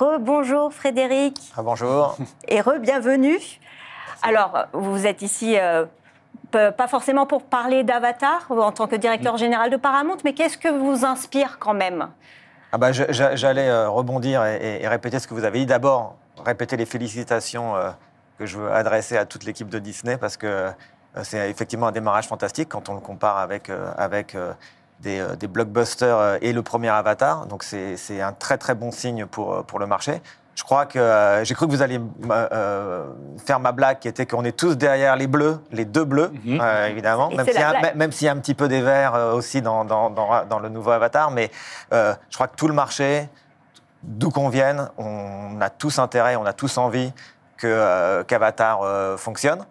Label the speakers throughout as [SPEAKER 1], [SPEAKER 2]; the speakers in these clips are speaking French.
[SPEAKER 1] Rebonjour Frédéric.
[SPEAKER 2] Ah, bonjour.
[SPEAKER 1] Et re-bienvenue. Alors, vous êtes ici euh, pas forcément pour parler d'Avatar en tant que directeur général de Paramount, mais qu'est-ce que vous inspire quand même?
[SPEAKER 2] Ah bah, J'allais euh, rebondir et, répéter ce que vous avez dit. D'abord, répéter les félicitations euh, que je veux adresser à toute l'équipe de Disney parce que c'est effectivement un démarrage fantastique quand on le compare avec, avec des, des, blockbusters et le premier Avatar. Donc c'est un très très bon signe pour, pour le marché. Je crois que euh, j'ai cru que vous alliez euh, faire ma blague qui était qu'on est tous derrière les bleus, les deux bleus, mhm. euh, évidemment, même s'il, y a, un petit peu des verts aussi dans, dans, dans, le nouveau Avatar. Mais je crois que tout le marché, d'où qu'on vienne, on a tous intérêt, on a tous envie que, qu'Avatar fonctionne.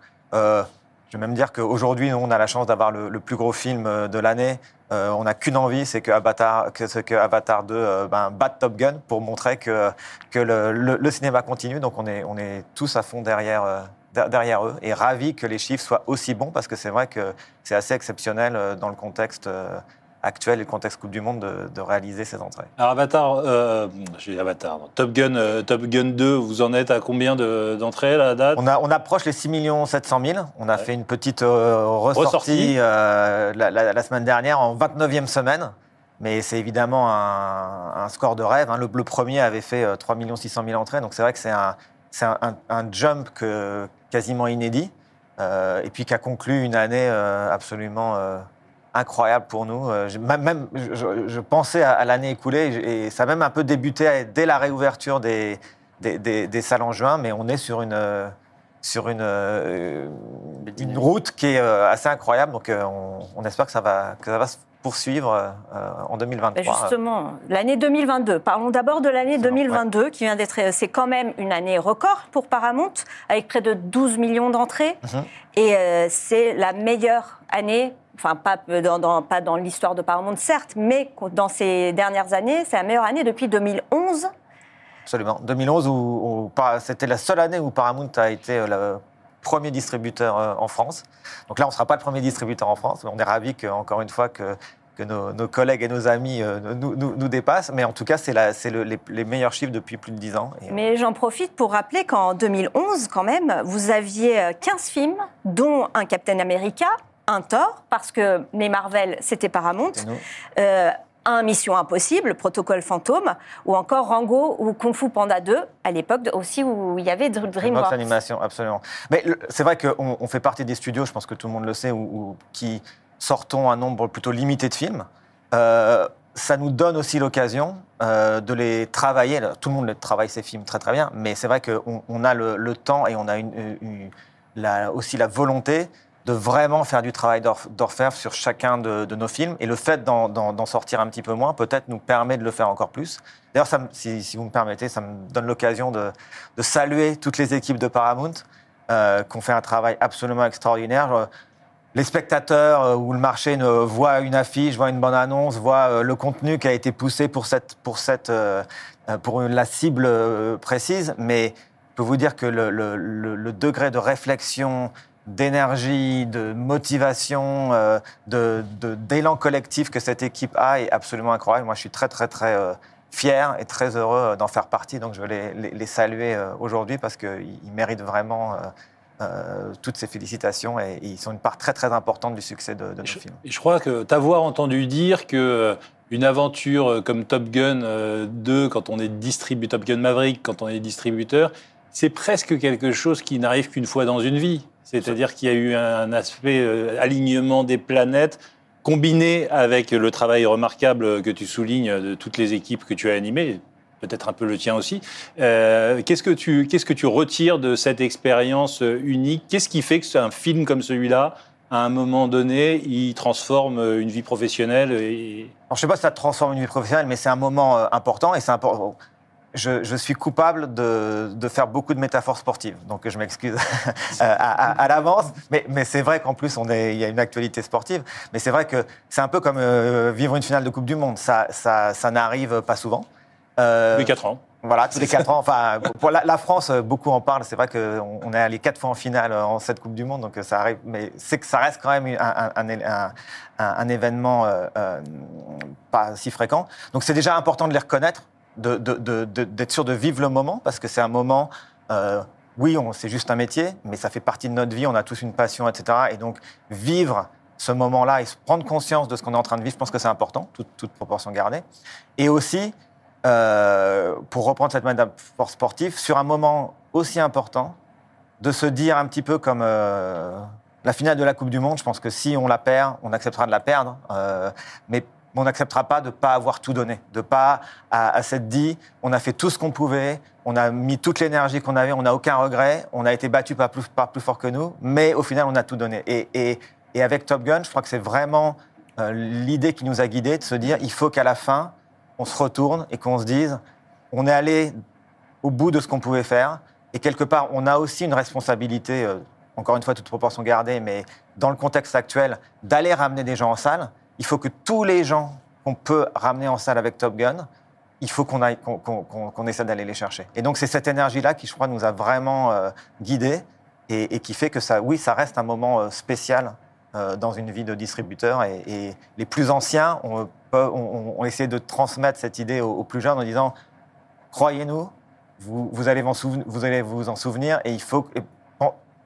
[SPEAKER 2] Je vais même dire qu'aujourd'hui, on a la chance d'avoir le, plus gros film euh, de l'année. Euh, on n'a qu'une envie, c'est que Avatar, que, que Avatar 2 euh, ben, batte Top Gun pour montrer que, que le, cinéma continue. Donc on est, on est tous à fond derrière, derrière eux et ravis que les chiffres soient aussi bons parce que c'est vrai que c'est assez exceptionnel dans le contexte actuel et le contexte Coupe du Monde de, réaliser ces entrées.
[SPEAKER 3] Alors Avatar, euh, j'ai Avatar, Top Gun, euh, Top Gun 2, vous en êtes à combien d'entrées à la date
[SPEAKER 2] on, a, on approche les 6 700 000. On a fait une petite euh, ressortie, euh, la, semaine dernière en 29e semaine. Mais c'est évidemment un, score de rêve. Hein. Le, premier avait fait 3 600 000 entrées, donc c'est vrai que c'est un, un, un, jump que, quasiment inédit, et puis qui a conclu une année absolument incroyable pour nous. Euh, même, je, pensais à, l'année écoulée et ça a même un peu débuté dès la réouverture des, des, salles en juin, mais on est sur une, sur une, euh, une route qui est euh, assez incroyable. Donc on, espère que ça va, que ça va se poursuivre en 2023.
[SPEAKER 1] Justement, l'année 2022. Parlons d'abord de l'année 2022 qui vient d'être. C'est quand même une année record pour Paramount avec près de 12 millions d'entrées. Mhm. Et c'est la meilleure année enfin pas dans, pas dans l'histoire de Paramount certes, mais dans ces dernières années, c'est la meilleure année depuis 2011.
[SPEAKER 2] Absolument. 2011, où, c'était la seule année où Paramount a été euh, le premier distributeur euh, en France. Donc là, on ne sera pas le premier distributeur en France, mais on est ravis encore une fois que, que nos, collègues et nos amis euh, nous, nous, dépassent. Mais en tout cas, c'est le, les, meilleurs chiffres depuis plus de 10 ans.
[SPEAKER 1] mais j'en profite pour rappeler qu'en 2011, quand même, vous aviez 15 films, dont un Captain America, un tort, parce que les Marvel, c'était Paramount. Euh, Mission Impossible, Protocole Fantôme, ou encore Rango ou Kung Fu Panda 2, à l'époque aussi où il y avait DreamWorks.
[SPEAKER 2] animation, absolument. Mais c'est vrai qu'on on fait partie des studios, je pense que tout le monde le sait, où, qui sortons un nombre plutôt limité de films. Euh, ça nous donne aussi l'occasion euh, de les travailler. Tout le monde travaille ces films très très bien, mais c'est vrai qu'on on a le, temps et on a une, aussi la volonté de vraiment faire du travail d'orfèvre sur chacun de, nos films. Et le fait d'en sortir un petit peu moins, peut-être nous permet de le faire encore plus. D'ailleurs, si, vous me permettez, ça me donne l'occasion de, saluer toutes les équipes de Paramount euh, qui ont fait un travail absolument extraordinaire. Les spectateurs euh, ou le marché ne voient une affiche, voient une bonne annonce, voient euh, le contenu qui a été poussé pour, cette, pour, cette, pour la cible précise, mais je peux vous dire que le degré de réflexion, d'énergie, de motivation, euh, d'élan collectif que cette équipe a est absolument incroyable. Moi, je suis très, très, très euh, fier et très heureux d'en faire partie. Donc, je veux les, les, saluer euh, aujourd'hui parce qu'ils méritent vraiment toutes ces félicitations et, ils sont une part très, très importante du succès de, de nos films.
[SPEAKER 3] Et je crois que t'avoir entendu dire que une aventure comme Top Gun 2, quand on est distributeur, Top Gun Maverick, quand on est distributeur, c'est presque quelque chose qui n'arrive qu'une fois dans une vie. C'est-à-dire qu'il y a eu un aspect euh, alignement des planètes combiné avec le travail remarquable que tu soulignes de toutes les équipes que tu as animées, peut-être un peu le tien aussi. Euh, qu'est-ce que tu que tu retires de cette expérience unique? Qu'est-ce qui fait que un film comme celui-là, à un moment donné, il transforme une vie professionnelle et...
[SPEAKER 2] je ne sais pas si ça transforme une vie professionnelle, mais c'est un moment euh, important et c'est important je, suis coupable de, faire beaucoup de métaphores sportives, donc je m'excuse à, l'avance. Mais, c'est vrai qu'en plus, il y a une actualité sportive. Mais c'est vrai que c'est un peu comme euh, vivre une finale de Coupe du Monde. Ça, n'arrive pas souvent.
[SPEAKER 3] Euh, tous les quatre ans.
[SPEAKER 2] Voilà, tous les quatre ans. Enfin, pour la, France, beaucoup en parlent. C'est vrai qu'on est allé quatre fois en finale en cette Coupe du Monde, donc ça arrive. Mais c'est que ça reste quand même un, événement euh, pas si fréquent. Donc c'est déjà important de les reconnaître d'être sûr de vivre le moment, parce que c'est un moment, euh, oui, c'est juste un métier, mais ça fait partie de notre vie, on a tous une passion, etc. Et donc, vivre ce moment-là et prendre conscience de ce qu'on est en train de vivre, je pense que c'est important, toute, proportion gardée. Et aussi, euh, pour reprendre cette métaphore sportive, sur un moment aussi important, de se dire un petit peu comme euh, la finale de la Coupe du Monde, je pense que si on la perd, on acceptera de la perdre, mais on n'acceptera pas de ne pas avoir tout donné, de pas à, s'être dit, on a fait tout ce qu'on pouvait, on a mis toute l'énergie qu'on avait, on n'a aucun regret, on a été battu par plus, par plus fort que nous, mais au final, on a tout donné. Et, et, et avec Top Gun, je crois que c'est vraiment euh, l'idée qui nous a guidés de se dire, il faut qu'à la fin, on se retourne et qu'on se dise, on est allé au bout de ce qu'on pouvait faire, et quelque part, on a aussi une responsabilité, euh, encore une fois, toute proportion gardée, mais dans le contexte actuel, d'aller ramener des gens en salle. Il faut que tous les gens qu'on peut ramener en salle avec Top Gun, il faut qu'on essaie d'aller les chercher. Et donc, c'est cette énergie-là qui, je crois, nous a vraiment euh, guidés et, qui fait que ça, oui, ça reste un moment euh, spécial dans une vie de distributeur. Et, les plus anciens ont, essayé de transmettre cette idée aux plus jeunes en disant croyez-nous, vous, vous, allez vous en souvenir et il faut.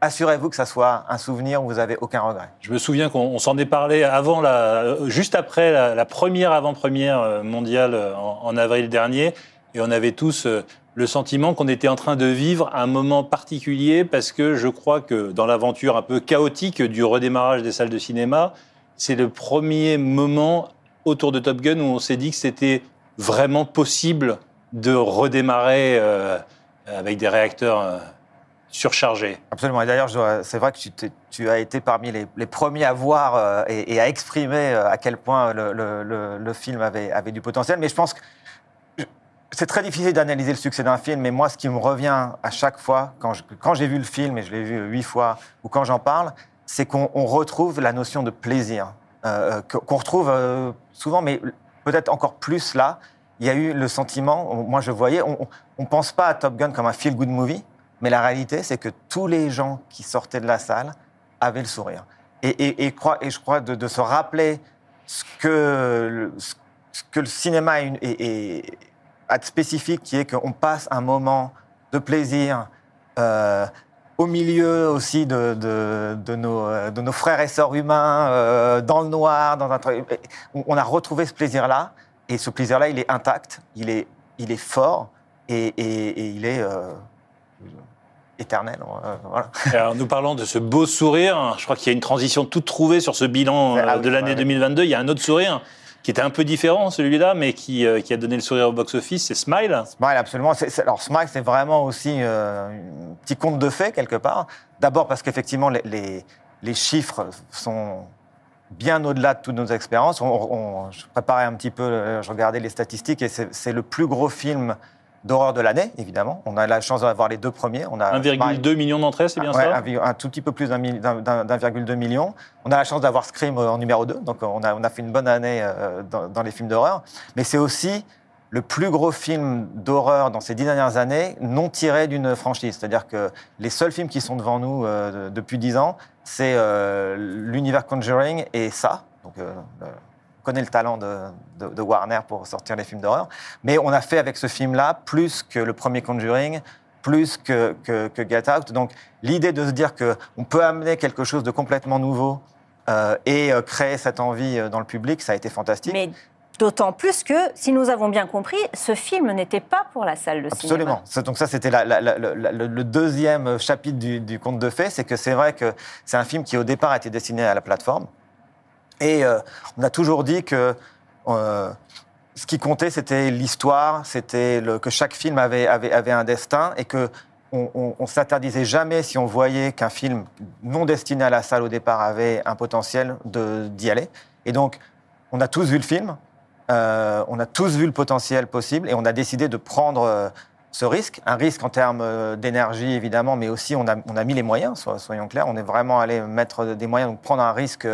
[SPEAKER 2] Assurez-vous que ça soit un souvenir où vous n'avez aucun regret.
[SPEAKER 3] Je me souviens qu'on s'en est parlé la, juste après la, première avant-première euh, mondiale euh, en, avril dernier, et on avait tous euh, le sentiment qu'on était en train de vivre un moment particulier parce que je crois que dans l'aventure un peu chaotique du redémarrage des salles de cinéma, c'est le premier moment autour de Top Gun où on s'est dit que c'était vraiment possible de redémarrer euh, avec des réacteurs euh.
[SPEAKER 2] Absolument. Et d'ailleurs, c'est vrai que tu, as été parmi les, premiers à voir euh, et, à exprimer à quel point le, film avait, du potentiel. Mais je pense que c'est très difficile d'analyser le succès d'un film, mais moi, ce qui me revient à chaque fois, quand j'ai vu le film, et je l'ai vu huit fois, ou quand j'en parle, c'est qu'on retrouve la notion de plaisir, qu'on retrouve souvent, mais peut-être encore plus là, il y a eu le sentiment, moi je voyais, on ne pense pas à Top Gun comme un feel-good movie, mais la réalité, c'est que tous les gens qui sortaient de la salle avaient le sourire. Et, et, et je crois de, se rappeler ce que, ce que le cinéma a de spécifique, qui est qu'on passe un moment de plaisir euh, au milieu aussi de, de, nos, de, nos, frères et sœurs humains, euh, dans le noir, dans un... On a retrouvé ce plaisir-là. Et ce plaisir-là, il est intact, il est, il est fort et, et, il est euh, éternel.
[SPEAKER 3] Euh, voilà. Alors, nous parlons de ce beau sourire. Je crois qu'il y a une transition toute trouvée sur ce bilan ah euh, de l'année 2022. Il y a un autre sourire qui était un peu différent, celui-là, mais qui, qui, a donné le sourire au box-office, c'est Smile.
[SPEAKER 2] Smile, absolument. alors, Smile, c'est vraiment aussi un petit conte de fait, quelque part. D'abord parce qu'effectivement, les, les, les, chiffres sont bien au-delà de toutes nos expériences. On, je préparais un petit peu, euh, je regardais les statistiques et c'est le plus gros film d'horreur de l'année, évidemment. On a la chance d'avoir les deux premiers.
[SPEAKER 3] 1,2 million d'entrées, c'est bien
[SPEAKER 2] ça un, tout petit peu plus d'1,2 million. On a la chance d'avoir Scream en numéro 2, donc on a, on a fait une bonne année euh, dans, les films d'horreur. Mais c'est aussi le plus gros film d'horreur dans ces dix dernières années non tiré d'une franchise. C'est-à-dire que les seuls films qui sont devant nous euh, depuis dix ans, c'est euh, l'univers Conjuring et ça. Donc, euh, connaît le talent de, Warner pour sortir les films d'horreur. Mais on a fait avec ce film-là plus que le premier Conjuring, plus que, que, Get Out. Donc l'idée de se dire qu'on peut amener quelque chose de complètement nouveau et créer cette envie dans le public, ça a été fantastique.
[SPEAKER 1] D'autant plus que, si nous avons bien compris, ce film n'était pas pour la salle de
[SPEAKER 2] cinéma. Absolument. Donc ça, c'était le deuxième chapitre du, conte de fées, c'est que c'est vrai que c'est un film qui, au départ, a été destiné à la plateforme. Et euh, on a toujours dit que euh, ce qui comptait, c'était l'histoire, c'était que chaque film avait, un destin et que on, on, s'interdisait jamais, si on voyait qu'un film non destiné à la salle au départ avait un potentiel d'y aller. Et donc, on a tous vu le film, euh, on a tous vu le potentiel possible et on a décidé de prendre ce risque, un risque en termes d'énergie évidemment, mais aussi on a, mis les moyens, soyons clairs, on est vraiment allé mettre des moyens, donc prendre un risque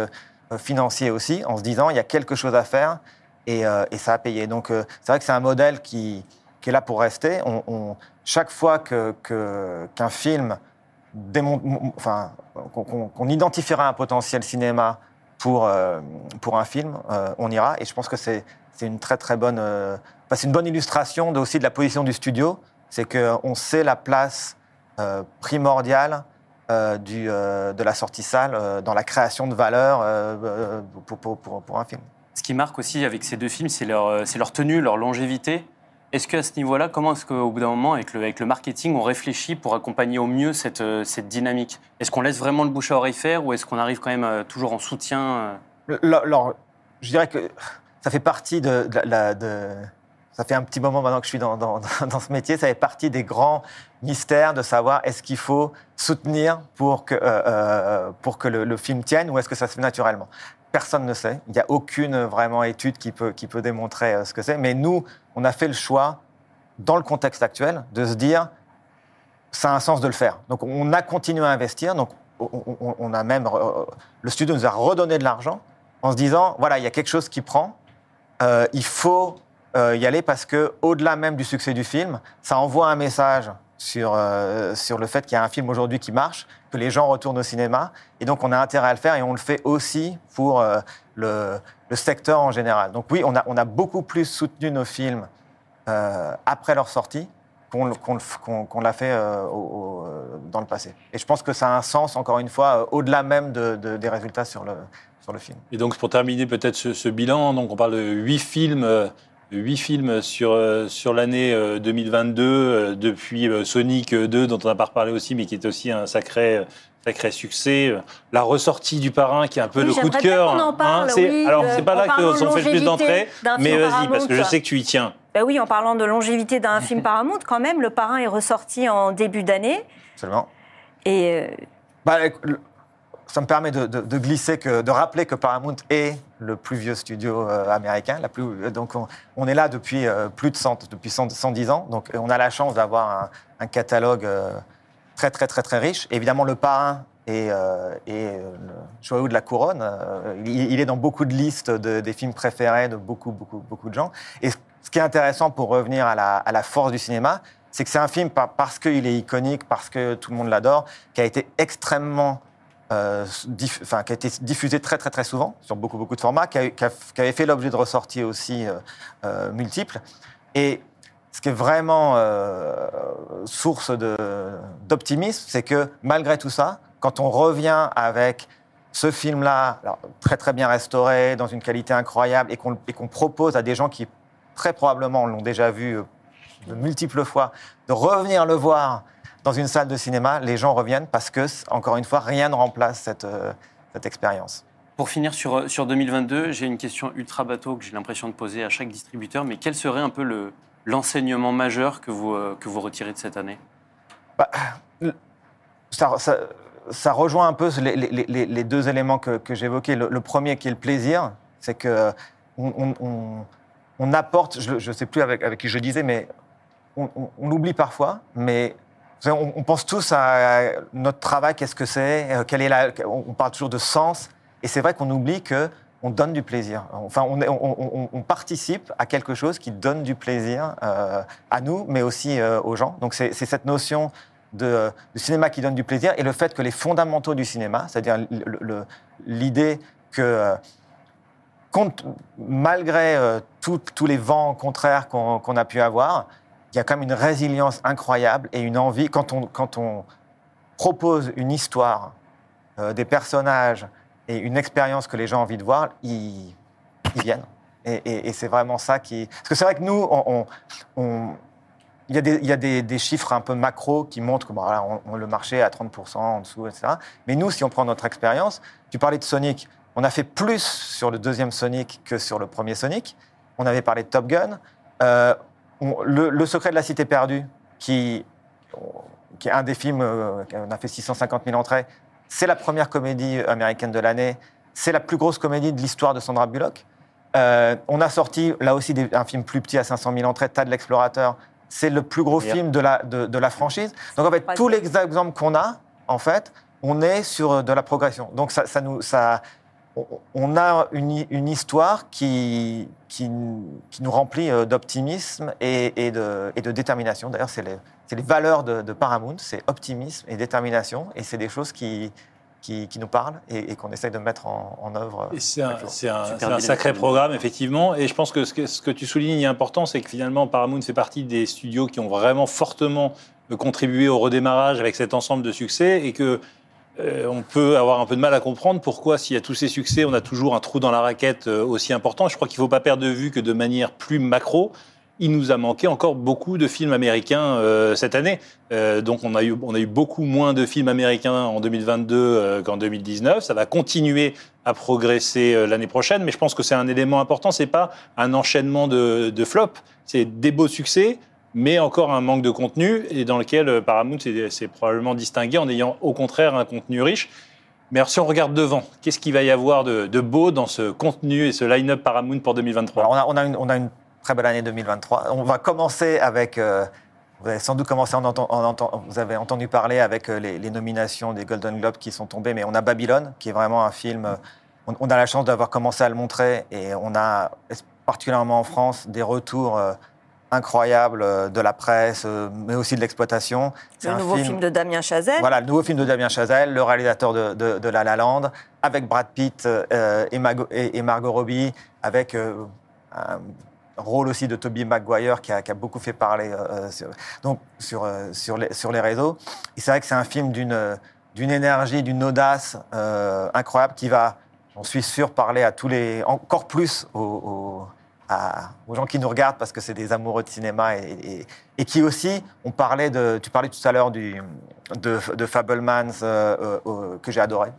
[SPEAKER 2] financier aussi, en se disant il y a quelque chose à faire et, ça a payé. Donc c'est vrai que c'est un modèle qui, est là pour rester. chaque fois qu'un film enfin, qu'on identifiera un potentiel cinéma pour, pour un film, on ira. Et je pense que c'est une très très bonne euh, une bonne illustration aussi de la position du studio. C'est qu'on sait la place euh, primordiale euh, du, euh, de la sortie salle euh, dans la création de valeur pour, pour- pour- pour un film.
[SPEAKER 4] Ce qui marque aussi avec ces deux films, c'est leur, leur tenue, leur longévité. Est-ce qu'à ce niveau-là, comment est-ce qu'au bout d'un moment, avec le, avec le marketing, on réfléchit pour accompagner au mieux cette, cette dynamique? Est-ce qu'on laisse vraiment le bouche à oreille faire ou est-ce qu'on arrive quand même toujours en soutien
[SPEAKER 2] Le- leur- je dirais que ça fait partie de, de de- ça fait un petit moment maintenant que je suis dans, dans- ce métier, ça fait partie des grands mystères de savoir est-ce qu'il faut soutenir pour que, euh, euh, pour que le, film tienne ou est-ce que ça se fait naturellement. Personne ne sait. Il n'y a aucune vraiment étude qui peut, qui peut démontrer euh, ce que c'est. Mais nous, on a fait le choix, dans le contexte actuel, de se dire ça a un sens de le faire. Donc on a continué à investir. Donc on, a même le studio nous a redonné de l'argent en se disant voilà il y a quelque chose qui prend. Il faut euh, y aller parce que au-delà même du succès du film, ça envoie un message sur euh, sur le fait qu'il y a un film aujourd'hui qui marche, que les gens retournent au cinéma et donc on a intérêt à le faire et on le fait aussi pour euh, le, le secteur en général. Donc oui on a on a beaucoup plus soutenu nos films après leur sortie qu'on l'a fait dans le passé. Et je pense que ça a un sens, encore une fois, au-delà même de- de- des résultats sur le, sur le film.
[SPEAKER 3] Et donc, pour terminer peut-être ce, ce bilan, donc on parle de huit films, huit films sur, euh, sur l'année euh, 2022, euh, depuis euh, Sonic 2, dont on n'a pas reparlé aussi, mais qui est aussi un sacré, sacré succès. La ressortie du parrain, qui est un peu
[SPEAKER 1] Oui,
[SPEAKER 3] le coup de cœur. hein.
[SPEAKER 1] qu'on en parle,
[SPEAKER 3] c'est-
[SPEAKER 1] oui,
[SPEAKER 3] alors, c'est pas
[SPEAKER 1] en
[SPEAKER 3] là
[SPEAKER 1] parlant de
[SPEAKER 3] qu'on fait le plus
[SPEAKER 1] longévité
[SPEAKER 3] d'entrées,
[SPEAKER 1] d'un
[SPEAKER 3] mais
[SPEAKER 1] film
[SPEAKER 3] vas-y, parce que je
[SPEAKER 1] Paramount.
[SPEAKER 3] sais que tu y tiens.
[SPEAKER 1] Ben oui, en parlant de longévité d'un film Paramount, quand même, Le Parrain est ressorti en début d'année.
[SPEAKER 2] Absolument.
[SPEAKER 1] Et euh,
[SPEAKER 2] Bah, ça me permet de, de- de glisser, que, de rappeler que Paramount est le plus vieux studio euh, américain. La plus, euh, donc on, on est là depuis euh, plus de 100, depuis 100 110 ans. Donc on a la chance d'avoir un, un catalogue très très très très riche. Évidemment, le parrain est, euh, est, euh, le joyau de la couronne. Il, est dans beaucoup de listes de- des films préférés de beaucoup beaucoup beaucoup de gens. Et ce qui est intéressant pour revenir à la, à la force du cinéma, c'est que c'est un film par- parce qu'il est iconique, parce que tout le monde l'adore, qui a été extrêmement euh, qui a été diffusé très très très souvent sur beaucoup beaucoup de formats, qui, avait fait l'objet de ressorties aussi euh, euh, multiples. Et ce qui est vraiment source d'optimisme, c'est que malgré tout ça, quand on revient avec ce film-là, très très bien restauré, dans une qualité incroyable, et qu'on propose à des gens qui très probablement l'ont déjà vu de multiples fois, de revenir le voir dans une salle de cinéma, les gens reviennent parce que, encore une fois, rien ne remplace cette, euh, cette expérience.
[SPEAKER 4] Pour finir sur, euh, sur 2022, j'ai une question ultra bateau que j'ai l'impression de poser à chaque distributeur, mais quel serait un peu le- l'enseignement majeur que vous, euh, que vous retirez de cette année?
[SPEAKER 2] Ça, ça- ça rejoint un peu les, les- les- les deux éléments que, que j'évoquais. Le, le premier qui est le plaisir, c'est que on, on- on- on apporte, je ne sais plus avec, avec qui je disais, mais on, on- l'oublie parfois, mais on, pense tous à notre travail, qu'est-ce que c'est, euh, quelle est la, on parle toujours de sens, et c'est vrai qu'on oublie que on donne du plaisir. Enfin, on, participe à quelque chose qui donne du plaisir euh, à nous, mais aussi euh, aux gens. Donc c'est cette notion de, cinéma qui donne du plaisir et le fait que les fondamentaux du cinéma, c'est-à-dire l'idée que compte- malgré tous les vents contraires qu'on a pu avoir, il y a quand même une résilience incroyable et une envie, quand on, quand on propose une histoire, euh, des personnages et une expérience que les gens ont envie de voir, ils, viennent. Et, c'est vraiment ça qui... Parce que c'est vrai que nous, il y a, des, il y a des, chiffres un peu macro qui montrent que bon, voilà, on- on- le marché est à 30% en dessous, etc. Mais nous, si on prend notre expérience, tu parlais de Sonic, on a fait plus sur le deuxième Sonic que sur le premier Sonic. On avait parlé de Top Gun. Euh, on- le, Le secret de la cité perdue, qui, qui est un des films, euh, on a fait 650 000 entrées, c'est la première comédie américaine de l'année, c'est la plus grosse comédie de l'histoire de Sandra Bullock. Euh, on a sorti là aussi des- un film plus petit à 500 000 entrées, Tad l'explorateur. C'est le plus gros
[SPEAKER 4] Yeah.
[SPEAKER 2] film de la, de, de la franchise. Donc en fait, tous les exemples qu'on a, en fait, on est sur de la progression. Donc ça, ça nous, ça, on- a une, hi- une histoire qui, qui, qui nous remplit euh, d'optimisme et, et de, et de détermination. D'ailleurs, c'est les, c'est les valeurs de, de Paramount, c'est optimisme et détermination. Et c'est des choses qui, qui, qui nous parle et, et qu'on essaye de mettre en, en œuvre.
[SPEAKER 3] C'est un, sacré programme, effectivement. Et je pense que ce que, ce que tu soulignes est important, c'est que finalement, Paramount fait partie des studios qui ont vraiment fortement euh, contribué au redémarrage avec cet ensemble de succès et que euh, on peut avoir un peu de mal à comprendre pourquoi, s'il y a tous ces succès, on a toujours un trou dans la raquette euh, aussi important. Je crois qu'il ne faut pas perdre de vue que de manière plus macro, il nous a manqué encore beaucoup de films américains euh, cette année. Donc on a, eu, beaucoup moins de films américains en 2022 euh, qu'en 2019. Ça va continuer à progresser l'année prochaine, mais je pense que c'est un élément important. C'est pas un enchaînement de, de flops, c'est des beaux succès, mais encore un manque de contenu et dans lequel euh, Paramount s'est probablement distingué en ayant au contraire un contenu riche. Mais alors, si on regarde devant, qu'est-ce qu'il va y avoir de, beau dans ce contenu et ce line-up Paramount pour 2023
[SPEAKER 2] Alors, on, a, une, très belle année 2023. On va commencer avec. euh, vous avez sans doute commencé vous avez entendu parler avec euh, les, nominations des Golden Globes qui sont tombées, mais on a Babylone, qui est vraiment un film. On, a la chance d'avoir commencé à le montrer et on a, particulièrement en France, des retours incroyables euh, de la presse, euh, mais aussi de l'exploitation. C'est
[SPEAKER 1] Le
[SPEAKER 2] un
[SPEAKER 1] nouveau film, de Damien Chazelle.
[SPEAKER 2] voilà, le nouveau film de Damien Chazelle, le réalisateur de, de- de La La Land, avec Brad Pitt euh, et, Mago- et- et Margot Robbie, avec euh, un rôle aussi de Toby Maguire qui a, qui a beaucoup fait parler euh, sur, donc, sur, sur, les, sur les réseaux. Et c'est vrai que c'est un film d'une d'une énergie, d'une audace incroyable qui va, j'en suis sûr, parler à tous les, encore plus aux, aux- aux gens qui nous regardent parce que c'est des amoureux de cinéma et, qui aussi, on parlait de, tu parlais tout à l'heure de, Fablemans euh, euh, euh, que j'ai adoré,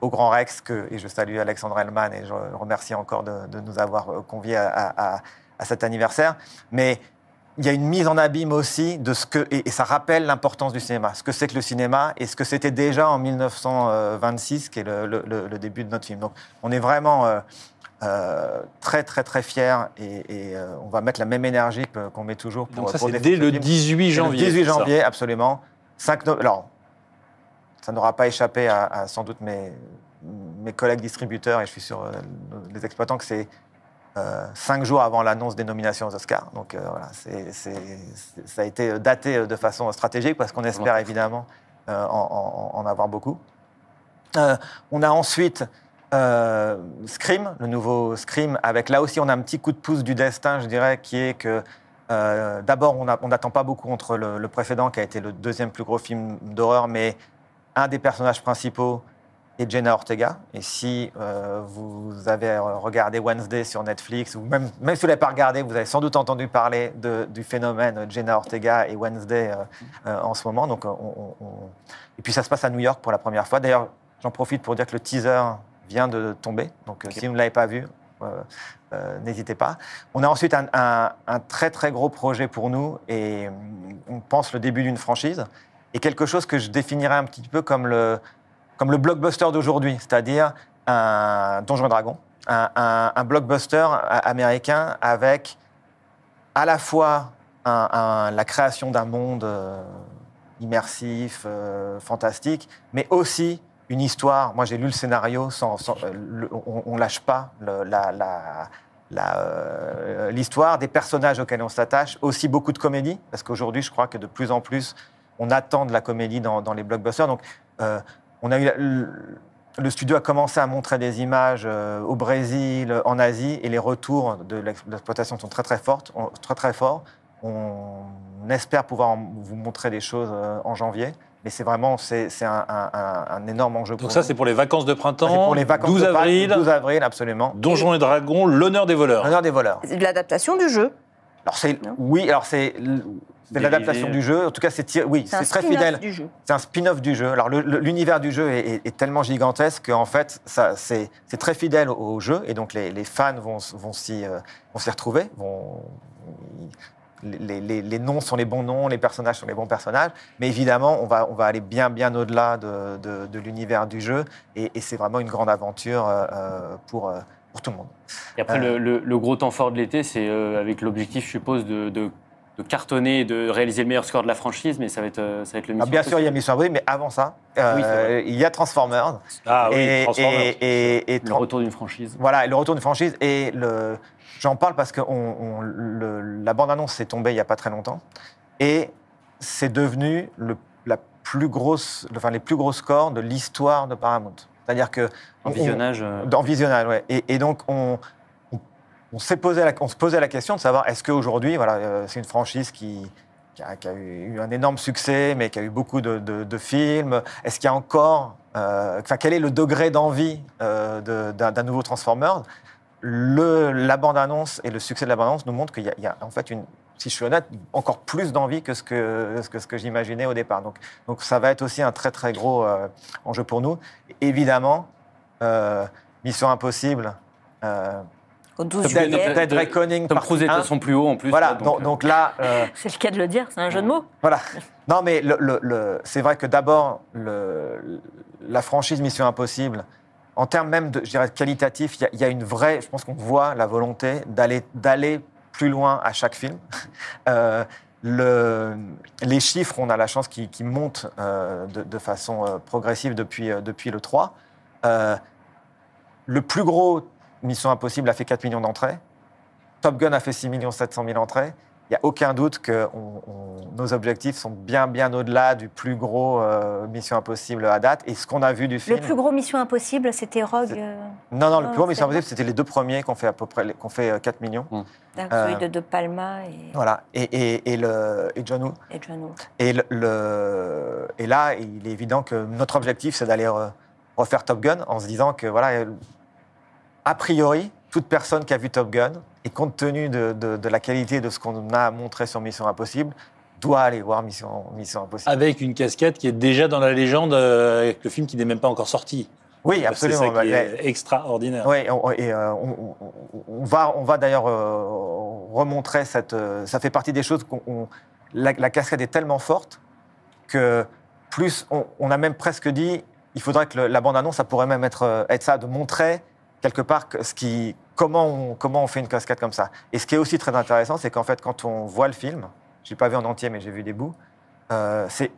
[SPEAKER 2] au Grand Rex, que, et je salue Alexandre Hellman et je remercie encore de, nous avoir conviés à, cet anniversaire. Mais il y a une mise en abîme aussi de ce que, et, ça rappelle l'importance du cinéma, ce que c'est que le cinéma et ce que c'était déjà en 1926, qui est le début de notre film. Donc on est vraiment euh, très très très fiers et, et, euh, on va mettre la même énergie qu'on met toujours pour
[SPEAKER 3] Donc ça, c'est dès le
[SPEAKER 2] film.
[SPEAKER 3] 18
[SPEAKER 2] C'est
[SPEAKER 3] janvier.
[SPEAKER 2] Le 18
[SPEAKER 3] c'est ça
[SPEAKER 2] janvier, absolument. 5 no- Alors, ça n'aura pas échappé à, à sans doute mes, mes collègues distributeurs et je suis sur euh, les exploitants que c'est cinq jours avant l'annonce des nominations aux Oscars. Donc voilà, c'est- ça a été daté de façon stratégique parce qu'on espère évidemment en, en- en avoir beaucoup. On a ensuite euh, Scream, le nouveau Scream, avec là aussi on a un petit coup de pouce du destin, je dirais, qui est que euh, d'abord on n'attend pas beaucoup entre le, précédent qui a été le deuxième plus gros film d'horreur, mais un des personnages principaux est Jenna Ortega. Et si euh, vous avez regardé Wednesday sur Netflix, ou même, même si vous ne l'avez pas regardé, vous avez sans doute entendu parler du phénomène Jenna Ortega et Wednesday euh, en ce moment. Donc, on- on- on- Et puis ça se passe à New York pour la première fois. D'ailleurs, j'en profite pour dire que le teaser vient de tomber. Donc, euh, si vous ne l'avez pas vu, euh, euh, n'hésitez pas. On a ensuite un, un- un très très gros projet pour nous et on pense le début d'une franchise et quelque chose que je définirais un petit peu comme le, comme le blockbuster d'aujourd'hui, c'est-à-dire un Donjon Dragon, un, blockbuster américain avec à la fois la création d'un monde immersif, euh, fantastique, mais aussi une histoire. Moi, j'ai lu le scénario, sans, euh, on, lâche pas le- la- la- euh, l'histoire, des personnages auxquels on s'attache, aussi beaucoup de comédie, parce qu'aujourd'hui, je crois que de plus en plus, on attend de la comédie dans, les blockbusters. Donc, euh, on a eu le, studio a commencé à montrer des images au Brésil, en Asie, et les retours de l'ex- l'exploitation sont très très fortes, très très forts. On espère pouvoir vous montrer des choses en janvier, mais c'est vraiment c'est, c'est un, un- un- énorme enjeu pour
[SPEAKER 3] Donc ça,
[SPEAKER 2] nous.
[SPEAKER 3] c'est pour les vacances de printemps.
[SPEAKER 2] c'est pour les vacances
[SPEAKER 3] 12
[SPEAKER 2] de
[SPEAKER 3] avril,
[SPEAKER 2] 12 avril, absolument.
[SPEAKER 3] Donjons et Dragons, l'honneur des voleurs.
[SPEAKER 2] L'honneur des voleurs.
[SPEAKER 1] C'est de l'adaptation du jeu.
[SPEAKER 2] Alors c'est
[SPEAKER 1] Non
[SPEAKER 2] oui, alors c'est c'est l'adaptation du jeu. En tout cas, c'est oui,
[SPEAKER 1] C'est
[SPEAKER 2] très
[SPEAKER 1] spin-off
[SPEAKER 2] fidèle.
[SPEAKER 1] du jeu.
[SPEAKER 2] C'est un spin-off du jeu. Alors le- le- l'univers du jeu est, est- est tellement gigantesque qu'en fait, ça, c'est, c'est très fidèle au, au jeu et donc les, les fans vont, vont, s'y, euh, vont s'y retrouver. Vont, les, les- les noms sont les bons noms, les personnages sont les bons personnages, mais évidemment, on va, on va aller bien, bien au-delà de, de- de l'univers du jeu et, et c'est vraiment une grande aventure euh, euh, pour, euh, pour tout le monde.
[SPEAKER 4] Et après,
[SPEAKER 2] Euh.
[SPEAKER 4] le, le- le gros temps fort de l'été, c'est euh, avec l'objectif, je suppose, de, de- de cartonner et de réaliser le meilleur score de la franchise, mais ça va être, euh, ça va être le
[SPEAKER 2] Ah,
[SPEAKER 4] Mission
[SPEAKER 2] bien sûr, il y a. Mission Impossible, mais avant ça, euh,
[SPEAKER 4] Oui,
[SPEAKER 2] il y a Transformers.
[SPEAKER 3] Ah oui,
[SPEAKER 2] et,
[SPEAKER 3] Transformers.
[SPEAKER 2] et- et- et
[SPEAKER 4] Le retour d'une franchise.
[SPEAKER 2] Voilà, et le retour d'une franchise. Et le... j'en parle parce que on- on- le- la bande-annonce s'est tombée il n'y a pas très longtemps. Et c'est devenu le- la plus grosses, enfin, les plus gros scores de l'histoire de Paramount. C'est-à-dire que
[SPEAKER 4] En
[SPEAKER 2] on-
[SPEAKER 4] visionnage. euh,
[SPEAKER 2] dans visionnage, ouais. Et, et donc, on, on, se posait la question de savoir est-ce qu'aujourd'hui, voilà, euh, c'est une franchise qui, a, eu un énorme succès, mais qui a eu beaucoup de, films. Est-ce qu'il y a encore. euh, quel est le degré d'envie euh, d'un nouveau Transformers? Le, La bande-annonce et le succès de la bande-annonce nous montrent qu'il y, a- en fait une. Si je suis honnête, encore plus d'envie que ce que, j'imaginais au départ. Donc, donc ça va être aussi un très très gros enjeu pour nous. Évidemment, Mission Impossible,
[SPEAKER 1] Au 12
[SPEAKER 4] Top Gun,
[SPEAKER 1] juillet.
[SPEAKER 4] Top-
[SPEAKER 2] Dead
[SPEAKER 4] de-
[SPEAKER 2] Reckoning,
[SPEAKER 4] Tom Cruise est à
[SPEAKER 2] 1.
[SPEAKER 4] son plus haut en plus.
[SPEAKER 2] Voilà,
[SPEAKER 4] là,
[SPEAKER 2] donc,
[SPEAKER 4] euh,
[SPEAKER 2] donc là, euh,
[SPEAKER 1] C'est le cas de le dire, c'est un jeu de mots.
[SPEAKER 2] voilà. Non, mais le, le- le- c'est vrai que d'abord, le- la franchise Mission Impossible, en termes même de, je dirais, qualitatif, il y a- il y, a une vraie, je pense qu'on voit la volonté d'aller, d'aller plus loin à chaque film. Euh, le- les chiffres, on a la chance qu'ils qu'ils montent euh, de, de façon euh, progressive depuis, euh, depuis le 3. Euh, le plus gros Mission Impossible a fait 4 millions d'entrées. Top Gun a fait 6 700 000 entrées. Il n'y a aucun doute que on- on- nos objectifs sont bien, bien au-delà du plus gros euh, Mission Impossible à date. Et ce qu'on a vu du
[SPEAKER 1] Le
[SPEAKER 2] film.
[SPEAKER 1] plus gros Mission Impossible, c'était Rogue.
[SPEAKER 2] C'est-
[SPEAKER 1] euh,
[SPEAKER 2] Non, non, le plus gros Mission
[SPEAKER 1] c'est
[SPEAKER 2] Impossible, c'était les deux premiers qu'on fait à peu près qu'on fait euh, 4 millions.
[SPEAKER 1] d'accord,
[SPEAKER 2] Euh,
[SPEAKER 1] celui de De Palma et,
[SPEAKER 2] Voilà. Et, et, et, le, et John Woo.
[SPEAKER 1] et John Woo.
[SPEAKER 2] Et, le, le- et là, il est évident que notre objectif, c'est d'aller re- refaire Top Gun en se disant que, voilà, euh, a priori, toute personne qui a vu Top Gun, et compte tenu de, de- de la qualité de ce qu'on a montré sur Mission Impossible, doit aller voir Mission, Mission Impossible.
[SPEAKER 3] Avec une cascade qui est déjà dans la légende, euh, avec le film qui n'est même pas encore sorti.
[SPEAKER 2] oui, absolument.
[SPEAKER 3] C'est ça qui est extraordinaire.
[SPEAKER 2] Oui, on, et euh, on, va, on va d'ailleurs euh, remontrer cette. ça fait partie des choses qu'on. on- la, la cascade est tellement forte que plus. On, on a même presque dit, il faudrait que le- la bande-annonce, ça pourrait même être, être ça, de montrer quelque part ce qui, comment, on, comment on fait une cascade comme ça. Et ce qui est aussi très intéressant, c'est qu'en fait, quand on voit le film, je l'ai pas vu en entier, mais j'ai vu des bouts, euh, c'est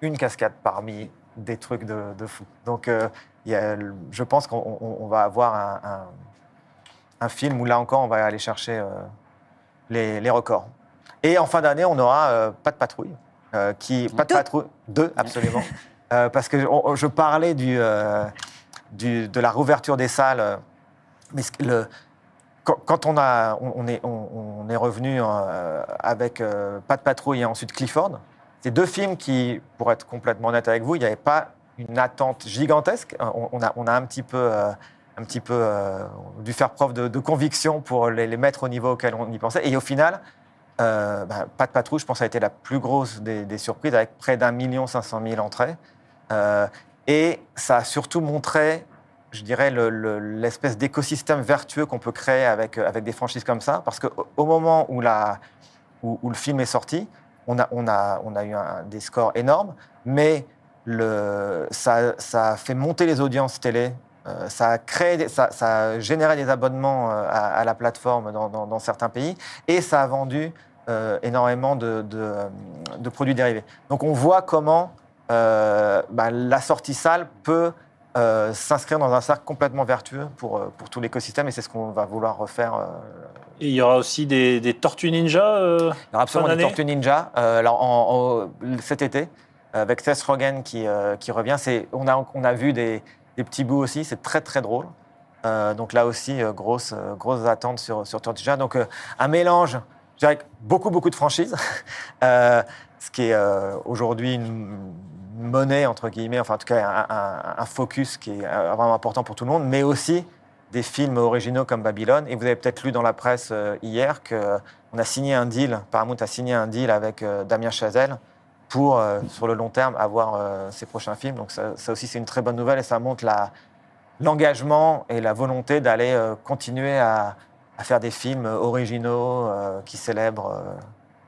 [SPEAKER 2] une cascade parmi des trucs de, de fou. Donc, euh, y a- je pense qu'on on- on va avoir un, un- un film où là encore, on va aller chercher euh, les, les records. Et en fin d'année, on aura euh, Pas de patrouille. qui, pas de patrouille, deux, absolument. Parce que on- je parlais du, du- de la réouverture des salles. Euh, Mais quand, on, est, revenu euh, avec euh, Pas de patrouille et ensuite Clifford, c'est deux films qui, pour être complètement honnête avec vous, il n'y avait pas une attente gigantesque. On, on a, un petit peu, euh, euh, dû faire preuve de, conviction pour les, mettre au niveau auquel on y pensait. Et au final, euh, bah, Pas de patrouille, je pense, a été la plus grosse des, surprises, avec près d'un million cinq cent mille entrées. Euh, et ça a surtout montré, je dirais, le- le- l'espèce d'écosystème vertueux qu'on peut créer avec, euh, avec des franchises comme ça. Parce qu'au au moment où, la, où, le film est sorti, on a, on a, on a eu des scores énormes, mais le, ça, ça a fait monter les audiences télé. euh, ça, a créé ça, a généré des abonnements euh, à, la plateforme dans, certains pays et ça a vendu énormément de, de produits dérivés. Donc on voit comment euh, bah, la sortie salle peut euh, s'inscrire dans un cercle complètement vertueux pour, euh, pour tout l'écosystème et c'est ce qu'on va vouloir refaire. euh,
[SPEAKER 3] Et il y aura aussi des, des Tortues Ninja. euh,
[SPEAKER 2] il y aura absolument
[SPEAKER 3] Fin
[SPEAKER 2] des Tortues Ninja alors en- en- cet été avec Seth Rogen qui, qui revient. On, a, on a vu des, des petits bouts aussi, c'est très très drôle. Donc là aussi, euh, grosse, euh, grosse attente sur, sur Tortues Ninja. Donc un mélange, je dirais, beaucoup beaucoup de franchises, ce qui est aujourd'hui une monnaie, entre guillemets, enfin en tout cas un, un- un focus qui est euh, vraiment important pour tout le monde, mais aussi des films originaux comme Babylone. Et vous avez peut-être lu dans la presse euh, hier qu'on a signé un deal, Paramount a signé un deal avec euh, Damien Chazelle pour, sur le long terme, avoir ses prochains films. Donc ça, ça aussi, c'est une très bonne nouvelle et ça montre la- l'engagement et la volonté d'aller euh, continuer à, à faire des films originaux euh, qui célèbrent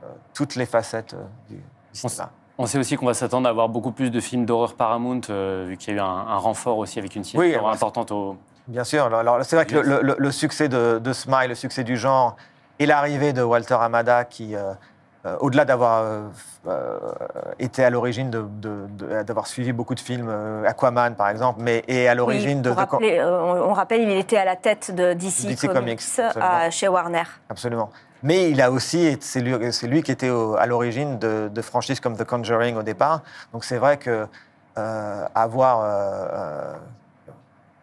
[SPEAKER 2] euh, toutes les facettes du cinéma.
[SPEAKER 4] On sait aussi qu'on va s'attendre à avoir beaucoup plus de films d'horreur Paramount, euh, vu qu'il y a eu un, un renfort aussi avec une signature
[SPEAKER 2] alors,
[SPEAKER 4] importante au.
[SPEAKER 2] Bien sûr. Alors, alors, c'est vrai que le, le- le succès de, de Smile, le succès du genre, et l'arrivée de Walter Amada, qui, euh, euh, au-delà d'avoir euh, euh, été à l'origine d'avoir suivi beaucoup de films, euh, Aquaman par exemple, mais et à l'origine
[SPEAKER 1] Oui,
[SPEAKER 2] de,
[SPEAKER 1] pour
[SPEAKER 2] de-
[SPEAKER 1] rappeler, on, on rappelle, il était à la tête de DC,
[SPEAKER 2] DC
[SPEAKER 1] Comics,
[SPEAKER 2] Comics, absolument.
[SPEAKER 1] à- chez Warner.
[SPEAKER 2] Absolument. Mais il a aussi, c'est lui, c'est lui qui était au- à l'origine de, de franchises comme The Conjuring au départ. Donc c'est vrai que avoir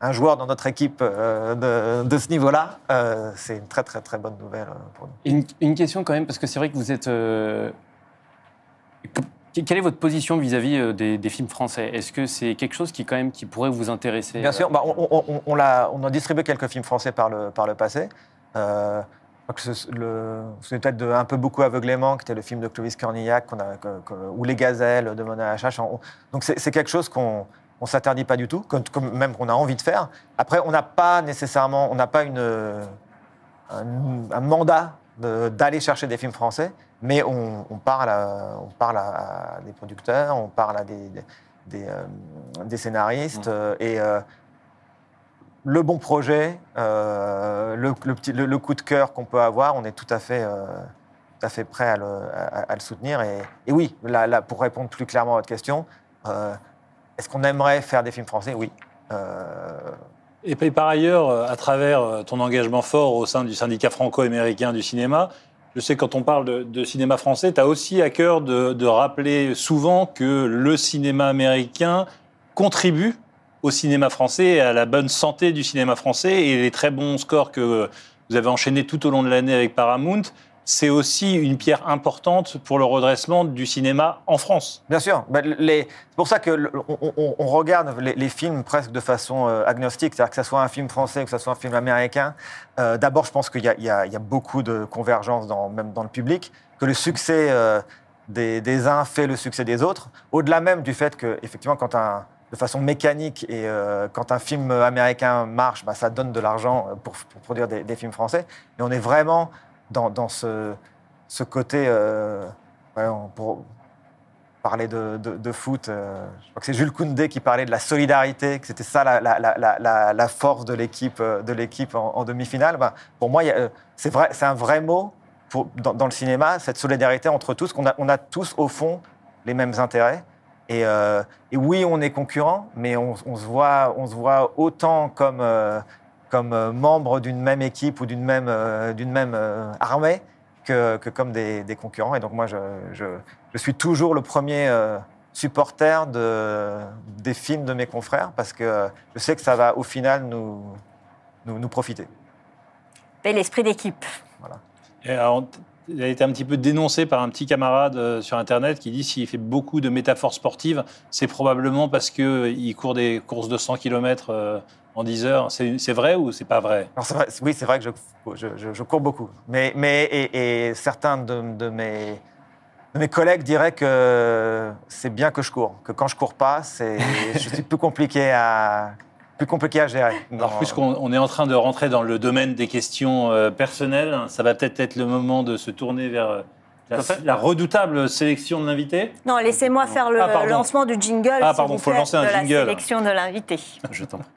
[SPEAKER 2] un joueur dans notre équipe euh, de, de ce niveau-là, euh, c'est une très très très bonne nouvelle euh, pour nous.
[SPEAKER 4] Une, une question quand même, parce que c'est vrai que vous êtes. euh, que- Quelle est votre position vis-à-vis des, des films français? Est-ce que c'est quelque chose qui, quand même, qui pourrait vous intéresser?
[SPEAKER 2] Bien sûr, bah, on, on- on- on l'a- on a distribué quelques films français par le, par le passé. C'est peut-être un peu beaucoup aveuglément, qui était le film de Clovis Cornillac, qu'on a, que- que- ou Les Gazelles de Mona Hachache. On- donc c'est quelque chose qu'on on s'interdit pas du tout, comme, comme même qu'on a envie de faire. Après, on n'a pas nécessairement, on n'a pas une, un, un mandat de- d'aller chercher des films français, mais on, on parle, à, on parle à, à des producteurs, on parle à des, des, des, euh, des scénaristes, euh, et euh, le bon projet, euh, le, le petit, le, le coup de cœur qu'on peut avoir, on est tout à fait, tout à fait prêt à le, à- à le soutenir. Et, et oui, là, là, pour répondre plus clairement à votre question, euh, est-ce qu'on aimerait faire des films français? Oui. Euh,
[SPEAKER 3] Et puis, par ailleurs, euh, à travers euh, ton engagement fort au sein du syndicat franco-américain du cinéma, je sais quand on parle de, cinéma français, tu as aussi à cœur de, de rappeler souvent que le cinéma américain contribue au cinéma français à la bonne santé du cinéma français et les très bons scores que vous avez enchaînés tout au long de l'année avec Paramount, c'est aussi une pierre importante pour le redressement du cinéma en France.
[SPEAKER 2] Bien sûr. Les- C'est pour ça le- on, regarde les, films presque de façon euh, agnostique, c'est-à-dire que ce soit un film français ou que ce soit un film américain. Euh, D'abord, je pense qu'il y, a- beaucoup de convergence même dans le public, que le succès euh, des, uns fait le succès des autres. Au-delà même du fait que, effectivement, de façon mécanique et quand un film américain marche, bah, ça donne de l'argent pour, produire des films français. Mais on est vraiment dans, ce, côté, euh, pour parler de, foot, euh, je crois que c'est Jules Koundé qui parlait de la solidarité, que c'était ça la, force de l'équipe euh, de l'équipe en, demi-finale. Ben, pour moi, c'est un vrai mot dans, le cinéma, cette solidarité entre tous, qu'on a, tous au fond les mêmes intérêts. Et, oui, on est concurrents, mais on, se voit, autant comme, comme euh, membre d'une même équipe ou d'une même, euh, d'une même euh, armée que, que comme des, des concurrents. Et donc moi, je, je, je suis toujours le premier euh, supporter de, des films de mes confrères parce que je sais que ça va au final nous, nous, nous profiter.
[SPEAKER 1] Et l'esprit d'équipe.
[SPEAKER 3] Et alors, il a été un petit peu dénoncé par un petit camarade euh, sur Internet qui dit s'il fait beaucoup de métaphores sportives, c'est probablement parce qu'il court des courses de 100 km en 10 heures. C'est vrai ou c'est pas vrai?
[SPEAKER 2] Oui, c'est vrai que je, cours beaucoup. Mais, certains de, mes, collègues diraient que c'est bien que je cours, que quand je cours pas, c'est, plus compliqué à, plus compliqué à gérer.
[SPEAKER 3] Alors, puisqu'on on est en train de rentrer dans le domaine des questions euh, personnelles, ça va peut-être être le moment de se tourner vers euh, la, redoutable sélection de l'invité.
[SPEAKER 1] Non, laissez-moi faire le
[SPEAKER 3] Ah,
[SPEAKER 1] lancement du jingle.
[SPEAKER 3] Ah, pardon,
[SPEAKER 1] vous
[SPEAKER 3] faut lancer un
[SPEAKER 1] de
[SPEAKER 3] jingle.
[SPEAKER 1] la sélection de l'invité.
[SPEAKER 4] Je t'en prie.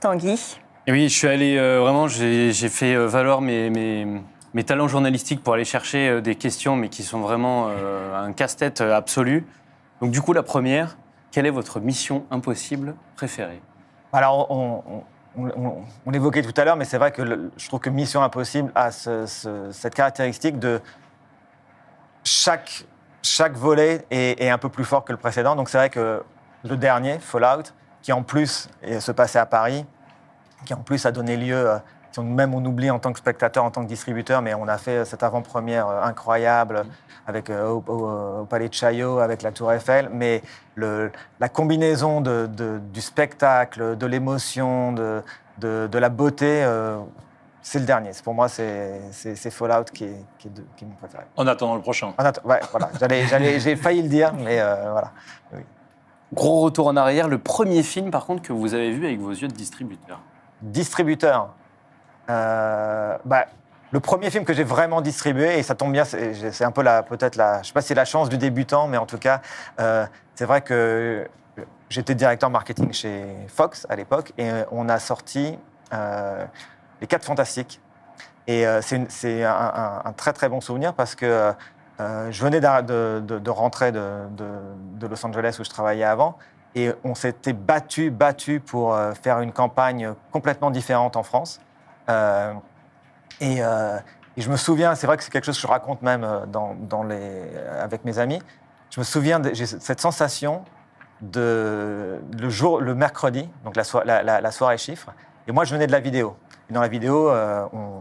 [SPEAKER 1] Tanguy.
[SPEAKER 4] Et oui, je suis allé euh, vraiment, j'ai j'ai fait euh, valoir mes, mes, mes talents journalistiques pour aller chercher euh, des questions, mais qui sont vraiment euh, un casse-tête euh, absolu. Donc, du coup, la première, quelle est votre mission impossible préférée?
[SPEAKER 2] Alors, on, on, l'évoquait tout à l'heure, mais c'est vrai que je trouve que Mission Impossible a ce- ce- cette caractéristique de chaque, chaque volet est, un peu plus fort que le précédent. Donc, c'est vrai que le dernier, Fallout, qui en plus se passait à Paris, qui en plus a donné lieu, même on oublie en tant que spectateur, en tant que distributeur, mais on a fait cette avant-première euh, incroyable avec, euh, au, au- au Palais de Chaillot, avec la Tour Eiffel, mais le- la combinaison de- de- du spectacle, de l'émotion, de, de- de la beauté, euh, c'est le dernier. C'est- Pour moi, c'est Fallout qui est, qui est, de- qui est mon préféré.
[SPEAKER 3] En attendant le prochain.
[SPEAKER 2] En ouais, voilà, j'allais- j'allais- j'ai failli le dire, mais euh, voilà.
[SPEAKER 4] Gros retour en arrière, le premier film, par contre, que vous avez vu avec vos yeux de distributeur?
[SPEAKER 2] Distributeur. Euh, bah, le premier film que j'ai vraiment distribué, et ça tombe bien, c'est un peu la, peut-être la, je sais pas c'est la chance du débutant, mais en tout cas, euh, c'est vrai que j'étais directeur marketing chez Fox à l'époque, et on a sorti euh, Les Quatre Fantastiques. Et euh, c'est un, très très bon souvenir parce que euh, je venais de, rentrer de, de- Los Angeles où je travaillais avant. Et on s'était battu, battu pour euh, faire une campagne complètement différente en France. Euh, et, euh, et je me souviens, c'est vrai que c'est quelque chose que je raconte même euh, dans, dans les, avec mes amis. Je me souviens, j'ai cette sensation de le jour, le mercredi, donc la, soi- la, la- la soirée chiffre. Et moi, je venais de la vidéo. Et dans la vidéo, euh, on-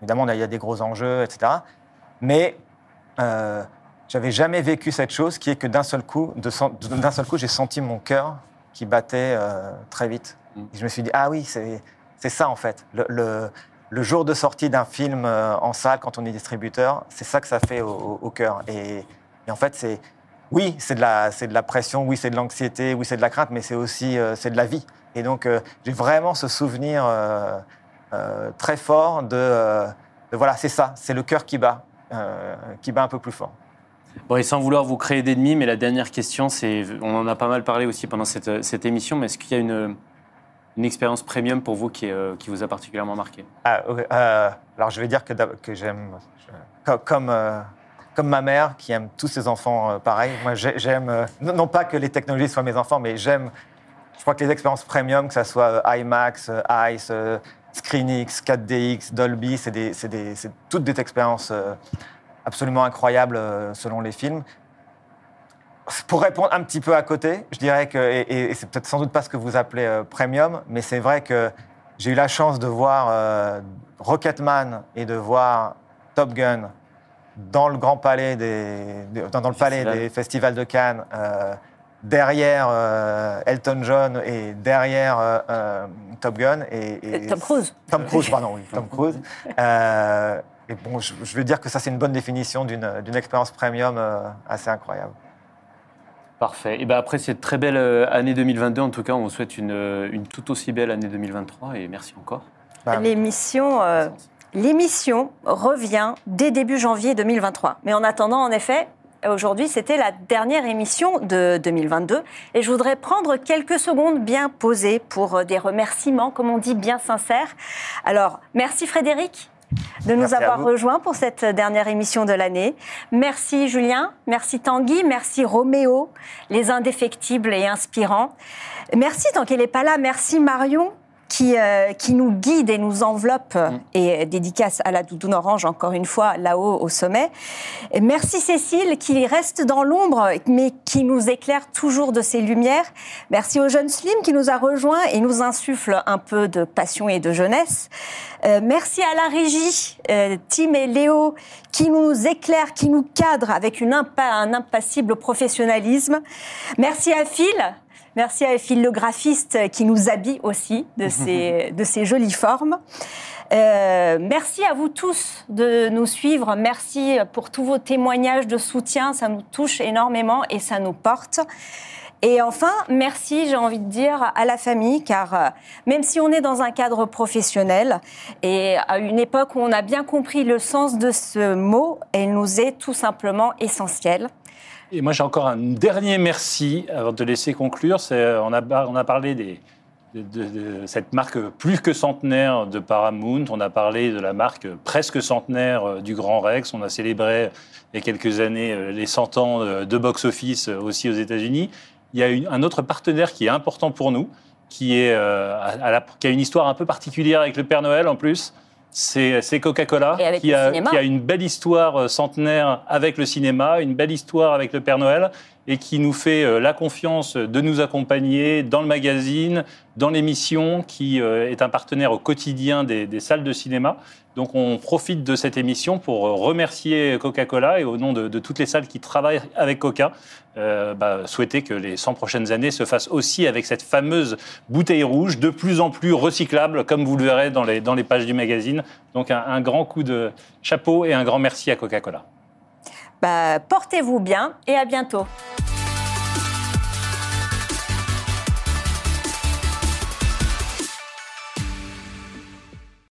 [SPEAKER 2] évidemment, il y a des gros enjeux, etc. Mais j'avais jamais vécu cette chose qui est que d'un seul coup, d'un seul coup, j'ai senti mon cœur qui battait très vite.
[SPEAKER 4] Mm.
[SPEAKER 2] Et je me suis dit, ah oui, c'est c'est ça en fait. Le, jour de sortie d'un film euh, en salle, quand on est distributeur, c'est ça que ça fait au, cœur. Et, en fait, c'est oui, c'est de la, pression, oui, c'est de l'anxiété, oui, c'est de la crainte, mais c'est aussi euh, c'est de la vie. Et donc, euh, j'ai vraiment ce souvenir très fort de, voilà, c'est ça, c'est le cœur qui bat, qui bat un peu plus fort.
[SPEAKER 4] Bon, et sans vouloir vous créer d'ennemis, mais la dernière question, c'est, on en a pas mal parlé aussi pendant cette émission, mais est-ce qu'il y a une, une expérience premium pour vous qui, euh, vous a particulièrement marqué
[SPEAKER 2] Ah, euh, alors, je vais dire que, j'aime, comme, euh, comme ma mère qui aime tous ses enfants euh, pareil. Moi, j'ai- j'aime, non pas que les technologies soient mes enfants, mais j'aime, je crois que les expériences premium, que ce soit IMAX, ICE, ScreenX, 4DX, Dolby, c'est toutes des expériences absolument incroyables selon les films. Pour répondre un petit peu à côté, je dirais que, et, c'est peut-être sans doute pas ce que vous appelez euh, premium, mais c'est vrai que j'ai eu la chance de voir euh, Rocketman et de voir Top Gun dans le grand palais des, dans, dans le palais
[SPEAKER 4] Festival.
[SPEAKER 2] des festivals de Cannes, euh, derrière euh, Elton John et derrière euh, euh, Top Gun et, et-
[SPEAKER 1] Tom Cruise.
[SPEAKER 2] Tom Cruise, pardon, oui, Tom Cruise. Euh, et bon, je, je veux dire que ça c'est une bonne définition d'une d'une expérience premium euh, assez incroyable.
[SPEAKER 4] Parfait. Et ben après cette très belle euh, année 2022, en tout cas, on vous souhaite une, euh, une tout aussi belle année 2023 et merci encore.
[SPEAKER 2] Bah,
[SPEAKER 1] L'émission euh, l'émission revient dès début janvier 2023. Mais en attendant, en effet, aujourd'hui, c'était la dernière émission de 2022. Et je voudrais prendre quelques secondes bien posées pour des remerciements, comme on dit, bien sincères. Alors, merci Frédéric de nous
[SPEAKER 2] Merci
[SPEAKER 1] avoir rejoints pour cette dernière émission de l'année. Merci Julien, merci Tanguy, merci Roméo, les indéfectibles et inspirants. Merci tant qu'elle n'est pas là, merci Marion qui, euh, qui nous guide et nous enveloppe, et dédicace à la doudoune orange, encore une fois, là-haut au sommet. Et merci Cécile, qui reste dans l'ombre, mais qui nous éclaire toujours de ses lumières. Merci au jeune Slim, qui nous a rejoints et nous insuffle un peu de passion et de jeunesse. Euh, merci à la régie, euh, Tim et Léo, qui nous éclairent, qui nous cadrent avec une impa- un impassible professionnalisme. Merci à Phil, Merci à Phil, le graphiste, qui nous habille aussi de ses jolies formes. Euh, merci à vous tous de nous suivre. Merci pour tous vos témoignages de soutien. Ça nous touche énormément et ça nous porte. Et enfin, merci, j'ai envie de dire, à la famille, car euh, même si on est dans un cadre professionnel et à une époque où on a bien compris le sens de ce mot, elle nous est tout simplement essentielle.
[SPEAKER 3] Et moi, j'ai encore un dernier merci avant de te laisser conclure. On, a, parlé de, cette marque plus que centenaire de Paramount. On a parlé de la marque presque centenaire euh, du Grand Rex. On a célébré il y a quelques années euh, les 100 ans de, box-office euh, aussi aux États-Unis. Il y a un autre partenaire qui est important pour nous, qui a une histoire un peu particulière avec le Père Noël en plus. C'est c'est Coca-Cola qui, qui a une belle histoire euh, centenaire avec le cinéma, une belle histoire avec le Père Noël et qui nous fait euh, la confiance de nous accompagner dans le magazine, dans l'émission, qui euh, est un partenaire au quotidien des, salles de cinéma. Donc on profite de cette émission pour euh, remercier Coca-Cola et au nom de, toutes les salles qui travaillent avec Coca, bah, souhaiter que les 100 prochaines années se fassent aussi avec cette fameuse bouteille rouge, de plus en plus recyclable, comme vous le verrez dans les, pages du magazine. Donc un grand coup de chapeau et un grand merci à Coca-Cola.
[SPEAKER 1] Bah, Portez-vous bien et à bientôt.